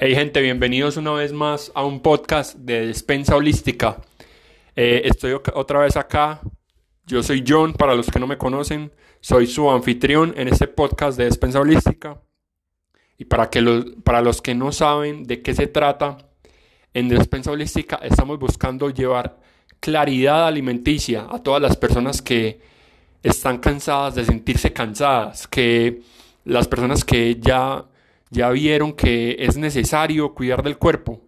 Hey gente, bienvenidos una vez más a un podcast de Despensa Holística. Eh, estoy otra vez acá. Yo soy John, para los que no me conocen, soy su anfitrión en este podcast de Despensa Holística. Y para, que los, para los que no saben de qué se trata, en Despensa Holística estamos buscando llevar claridad alimenticia a todas las personas que están cansadas de sentirse cansadas, que las personas que ya ya vieron que es necesario cuidar del cuerpo,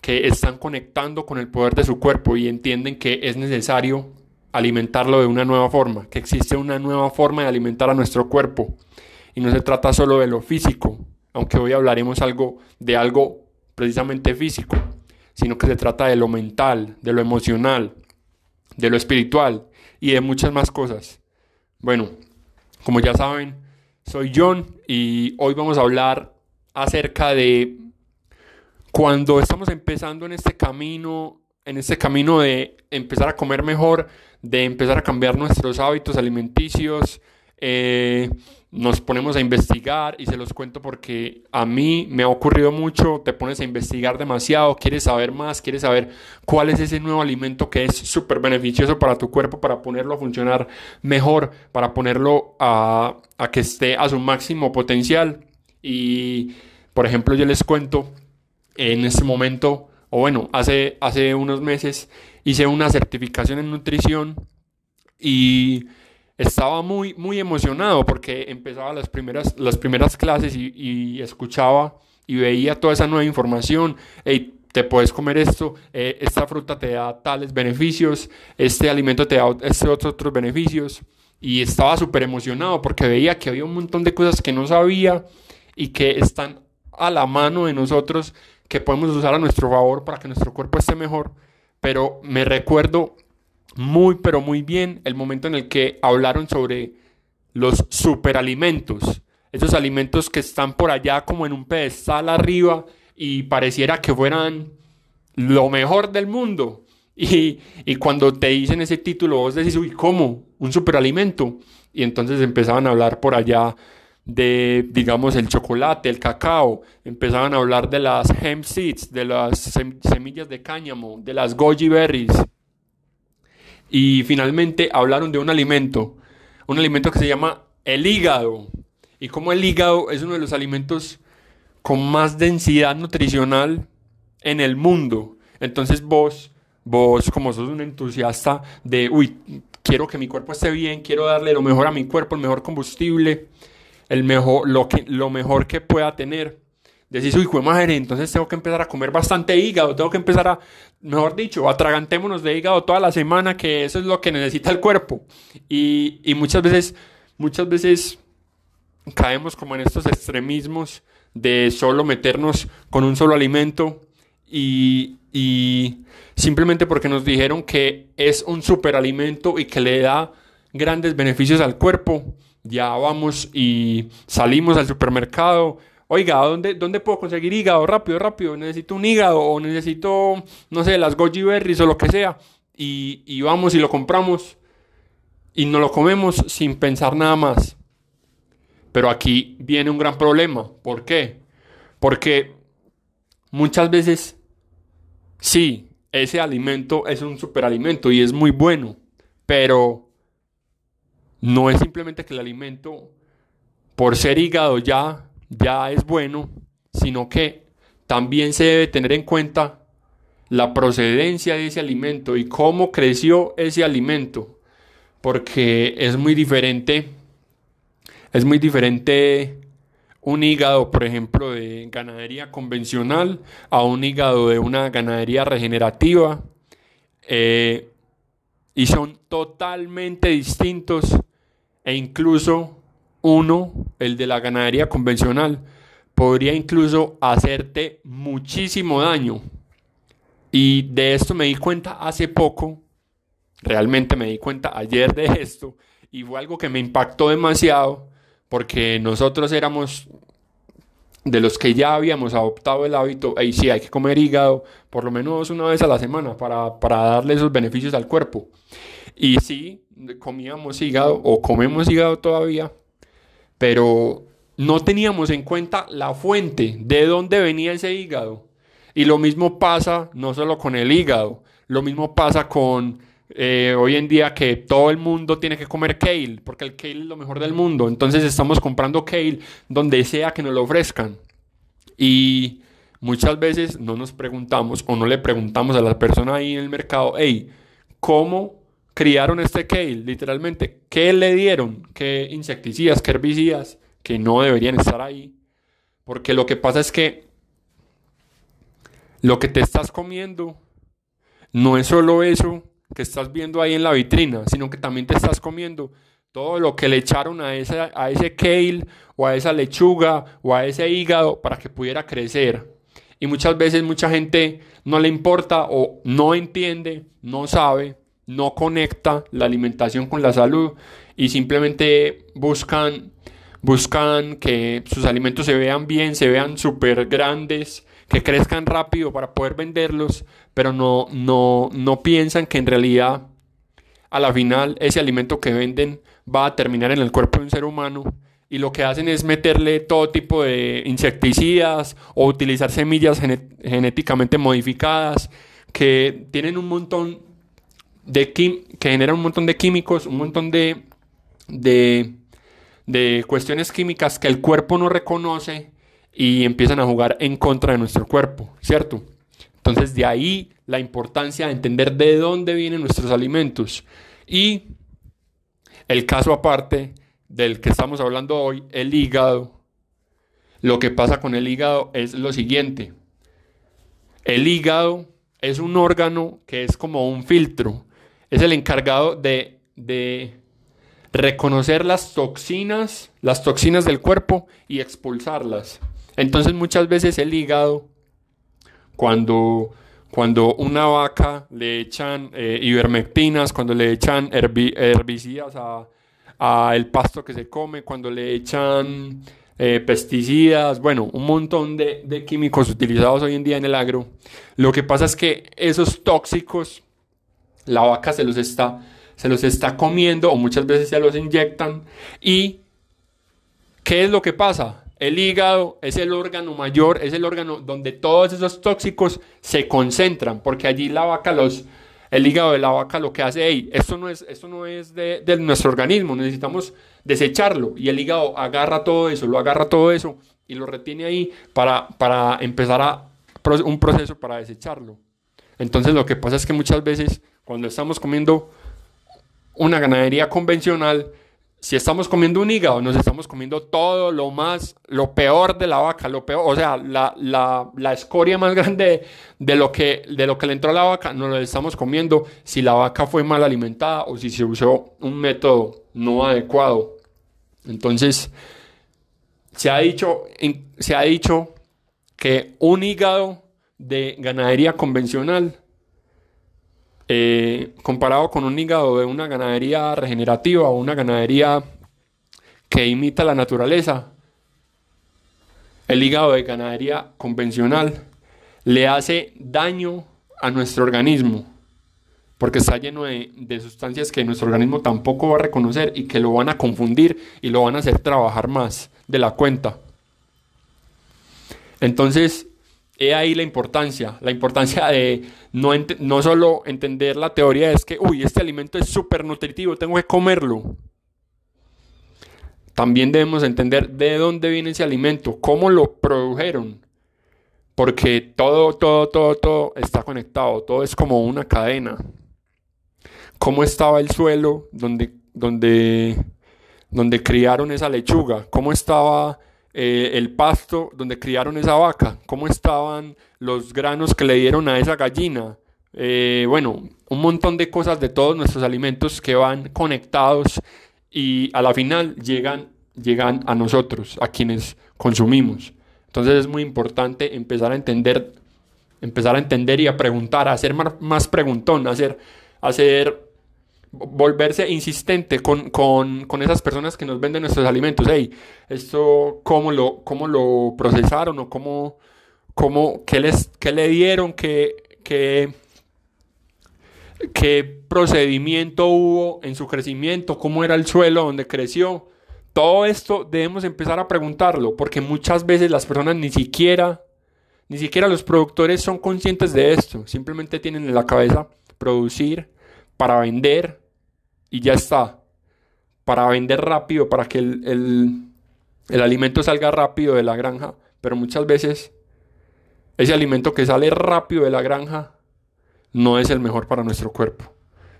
que están conectando con el poder de su cuerpo y entienden que es necesario alimentarlo de una nueva forma, que existe una nueva forma de alimentar a nuestro cuerpo. Y no se trata solo de lo físico, aunque hoy hablaremos algo de algo precisamente físico, sino que se trata de lo mental, de lo emocional, de lo espiritual y de muchas más cosas. Bueno, como ya saben, soy John y hoy vamos a hablar acerca de cuando estamos empezando en este camino, en este camino de empezar a comer mejor, de empezar a cambiar nuestros hábitos alimenticios, eh, nos ponemos a investigar y se los cuento porque a mí me ha ocurrido mucho, te pones a investigar demasiado, quieres saber más, quieres saber cuál es ese nuevo alimento que es súper beneficioso para tu cuerpo, para ponerlo a funcionar mejor, para ponerlo a, a que esté a su máximo potencial. Y, por ejemplo, yo les cuento, en este momento, o bueno, hace, hace unos meses hice una certificación en nutrición y estaba muy, muy emocionado porque empezaba las primeras, las primeras clases y, escuchaba y veía toda esa nueva información. te puedes comer esto, eh, esta fruta te da tales beneficios, este alimento te da estos otros, otros beneficios. Y estaba súper emocionado porque veía que había un montón de cosas que no sabía y que están a la mano de nosotros, que podemos usar a nuestro favor para que nuestro cuerpo esté mejor. Pero me recuerdo muy, pero muy bien el momento en el que hablaron sobre los superalimentos. Esos alimentos que están por allá como en un pedestal arriba y pareciera que fueran lo mejor del mundo. Y, y, cuando te dicen ese título, vos decís, uy, ¿cómo? ¿Un superalimento? Y entonces empezaban a hablar por allá de, digamos, el chocolate, el cacao, empezaban a hablar de las hemp seeds, de las semillas de cáñamo, de las goji berries. Y finalmente hablaron de un alimento, un alimento que se llama el hígado. Y como el hígado es uno de los alimentos con más densidad nutricional en el mundo. Entonces vos, vos como sos un entusiasta de, uy, quiero que mi cuerpo esté bien, quiero darle lo mejor a mi cuerpo, el mejor combustible, el mejor, lo, que, lo mejor que pueda tener. Decís, uy, fue madre, entonces tengo que empezar a comer bastante hígado, tengo que empezar a, mejor dicho, atragantémonos de hígado toda la semana, que eso es lo que necesita el cuerpo. Y, y muchas veces, muchas veces caemos como en estos extremismos de solo meternos con un solo alimento y, y simplemente porque nos dijeron que es un superalimento y que le da grandes beneficios al cuerpo ya vamos y salimos al supermercado. Oiga, ¿dónde, ¿dónde puedo conseguir hígado? Rápido, rápido. Necesito un hígado o necesito, no sé, las goji berries o lo que sea. Y, y vamos y lo compramos y nos lo comemos sin pensar nada más. Pero aquí viene un gran problema. ¿Por qué? Porque muchas veces, sí, ese alimento es un superalimento y es muy bueno, pero no es simplemente que el alimento, por ser hígado, ya, ya es bueno, sino que también se debe tener en cuenta la procedencia de ese alimento y cómo creció ese alimento, porque es muy diferente, es muy diferente un hígado, por ejemplo, de ganadería convencional a un hígado de una ganadería regenerativa, eh, y son totalmente distintos e incluso uno, el de la ganadería convencional, podría incluso hacerte muchísimo daño. Y de esto me di cuenta hace poco, realmente me di cuenta ayer de esto, y fue algo que me impactó demasiado, porque nosotros éramos de los que ya habíamos adoptado el hábito, y sí, hay que comer hígado por lo menos una vez a la semana para, para darle esos beneficios al cuerpo. Y sí, comíamos hígado o comemos hígado todavía, pero no teníamos en cuenta la fuente, de dónde venía ese hígado. Y lo mismo pasa no solo con el hígado, lo mismo pasa con eh, hoy en día que todo el mundo tiene que comer kale, porque el kale es lo mejor del mundo. Entonces estamos comprando kale donde sea que nos lo ofrezcan. Y muchas veces no nos preguntamos o no le preguntamos a la persona ahí en el mercado, hey, ¿cómo criaron este kale? Literalmente, ¿qué le dieron? ¿Qué insecticidas, qué herbicidas que no deberían estar ahí? Porque lo que pasa es que lo que te estás comiendo no es solo eso que estás viendo ahí en la vitrina, sino que también te estás comiendo todo lo que le echaron a, esa, a ese kale o a esa lechuga o a ese hígado para que pudiera crecer. Y muchas veces mucha gente no le importa o no entiende, no sabe, no conecta la alimentación con la salud y simplemente buscan, buscan que sus alimentos se vean bien, se vean súper grandes, que crezcan rápido para poder venderlos, pero no, no, no piensan que en realidad a la final ese alimento que venden va a terminar en el cuerpo de un ser humano y lo que hacen es meterle todo tipo de insecticidas o utilizar semillas genéticamente modificadas que tienen un montón de que generan un montón de químicos, un montón de, de, de cuestiones químicas que el cuerpo no reconoce y empiezan a jugar en contra de nuestro cuerpo, ¿cierto? Entonces de ahí la importancia de entender de dónde vienen nuestros alimentos. Y el caso aparte del que estamos hablando hoy, el hígado. Lo que pasa con el hígado es lo siguiente. El hígado es un órgano que es como un filtro. Es el encargado de, de reconocer las toxinas, las toxinas del cuerpo y expulsarlas. Entonces muchas veces el hígado, cuando, cuando una vaca le echan eh, ivermectinas, cuando le echan herbicidas a, el pasto que se come, cuando le echan eh, pesticidas, bueno, un montón de, de, químicos utilizados hoy en día en el agro. Lo que pasa es que esos tóxicos, la vaca se los está, se los está comiendo o muchas veces se los inyectan. ¿Y qué es lo que pasa? El hígado es el órgano mayor, es el órgano donde todos esos tóxicos se concentran, porque allí la vaca los, el hígado de la vaca lo que hace, hey, esto no es, no es de, nuestro organismo, necesitamos desecharlo. Y el hígado agarra todo eso, lo agarra todo eso y lo retiene ahí para, para empezar a, un proceso para desecharlo. Entonces lo que pasa es que muchas veces cuando estamos comiendo una ganadería convencional, si estamos comiendo un hígado, nos estamos comiendo todo lo más, lo peor de la vaca, lo peor, o sea, la, la, la escoria más grande de lo, que, de lo que le entró a la vaca, nos lo estamos comiendo si la vaca fue mal alimentada o si se usó un método no adecuado. Entonces, se ha dicho, se ha dicho que un hígado de ganadería convencional eh, comparado con un hígado de una ganadería regenerativa o una ganadería que imita la naturaleza, el hígado de ganadería convencional le hace daño a nuestro organismo porque está lleno de, de, sustancias que nuestro organismo tampoco va a reconocer y que lo van a confundir y lo van a hacer trabajar más de la cuenta. Entonces, He ahí la importancia, la importancia de no, no solo entender la teoría es que, uy, este alimento es súper nutritivo, tengo que comerlo. También debemos entender de dónde viene ese alimento, cómo lo produjeron. Porque todo, todo, todo, todo está conectado, todo es como una cadena. ¿Cómo estaba el suelo donde, donde, donde criaron esa lechuga? ¿Cómo estaba eh, el pasto donde criaron esa vaca, cómo estaban los granos que le dieron a esa gallina. Eh, bueno, un montón de cosas de todos nuestros alimentos que van conectados y a la final llegan, llegan a nosotros, a quienes consumimos. Entonces es muy importante empezar a entender, empezar a entender y a preguntar, a hacer más, más preguntón, hacer, a hacer volverse insistente con, esas personas que nos venden nuestros alimentos. Hey, esto, ¿cómo lo, cómo lo procesaron o cómo, cómo qué, les, qué le dieron? ¿Qué, qué, qué procedimiento hubo en su crecimiento? ¿Cómo era el suelo donde creció? Todo esto debemos empezar a preguntarlo porque muchas veces las personas ni siquiera, ni siquiera los productores son conscientes de esto. Simplemente tienen en la cabeza producir para vender y ya está. Para vender rápido, para que el, el alimento salga rápido de la granja. Pero muchas veces ese alimento que sale rápido de la granja no es el mejor para nuestro cuerpo.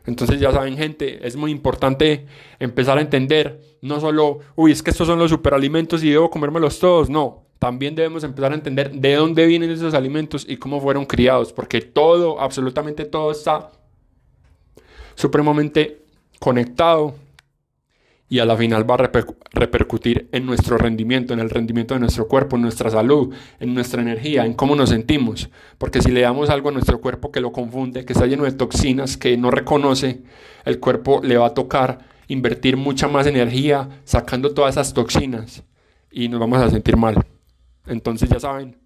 Entonces ya saben gente, es muy importante empezar a entender, no solo, uy, es que estos son los superalimentos y debo comérmelos todos, no, también debemos empezar a entender de dónde vienen esos alimentos y cómo fueron criados, porque todo, absolutamente todo está supremamente conectado y a la final va a repercutir en nuestro rendimiento, en el rendimiento de nuestro cuerpo, en nuestra salud, en nuestra energía, en cómo nos sentimos. Porque si le damos algo a nuestro cuerpo que lo confunde, que está lleno de toxinas, que no reconoce, el cuerpo le va a tocar invertir mucha más energía sacando todas esas toxinas y nos vamos a sentir mal. Entonces ya saben,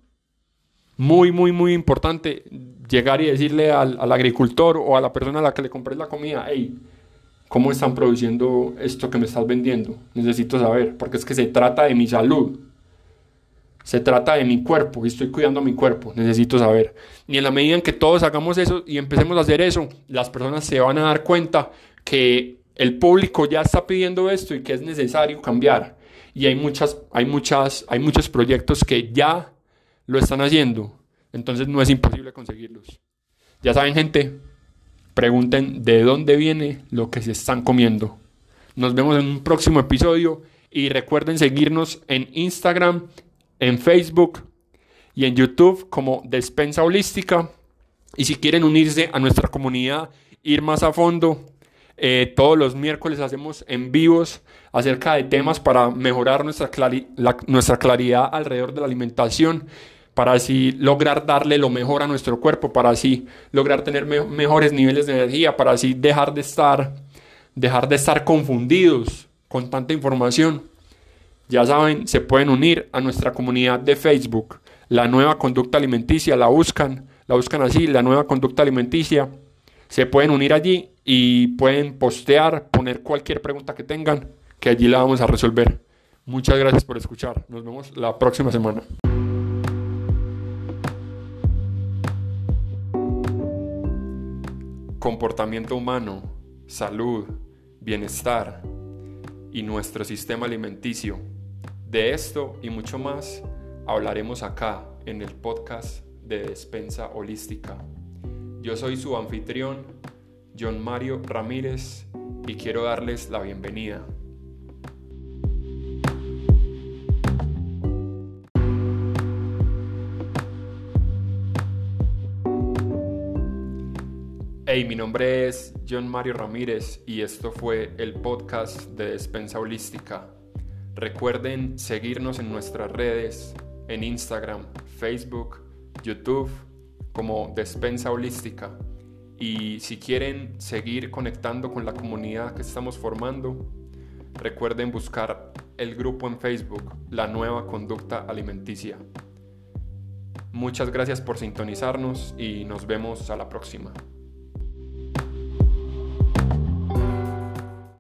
muy, muy, muy importante llegar y decirle al, agricultor o a la persona a la que le compré la comida, hey, ¿Cómo están produciendo esto que me estás vendiendo? Necesito saber, porque es que se trata de mi salud. Se trata de mi cuerpo y estoy cuidando mi cuerpo. Necesito saber. Y en la medida en que todos hagamos eso y empecemos a hacer eso, las personas se van a dar cuenta que el público ya está pidiendo esto y que es necesario cambiar. Y hay muchas, hay muchas, hay muchos proyectos que ya lo están haciendo. Entonces no es imposible conseguirlos. Ya saben, gente, pregunten de dónde viene lo que se están comiendo. Nos vemos en un próximo episodio y recuerden seguirnos en Instagram, en Facebook y en YouTube como Despensa Holística. Y si quieren unirse a nuestra comunidad, ir más a fondo, eh, todos los miércoles hacemos en vivos acerca de temas para mejorar nuestra, nuestra claridad alrededor de la alimentación para así lograr darle lo mejor a nuestro cuerpo, para así lograr tener mejores niveles de energía, para así dejar de estar dejar de estar confundidos con tanta información. Ya saben, se pueden unir a nuestra comunidad de Facebook, la nueva conducta alimenticia, la buscan, la buscan así, la nueva conducta alimenticia. Se pueden unir allí y pueden postear, poner cualquier pregunta que tengan, que allí la vamos a resolver. Muchas gracias por escuchar. Nos vemos la próxima semana. Comportamiento humano, salud, bienestar y nuestro sistema alimenticio. De esto y mucho más hablaremos acá en el podcast de Despensa Holística. Yo soy su anfitrión, John Mario Ramírez, y quiero darles la bienvenida. Hey, mi nombre es John Mario Ramírez y esto fue el podcast de Despensa Holística. Recuerden seguirnos en nuestras redes, en Instagram, Facebook, YouTube, como Despensa Holística. Y si quieren seguir conectando con la comunidad que estamos formando, recuerden buscar el grupo en Facebook, La Nueva Conducta Alimenticia. Muchas gracias por sintonizarnos y nos vemos a la próxima.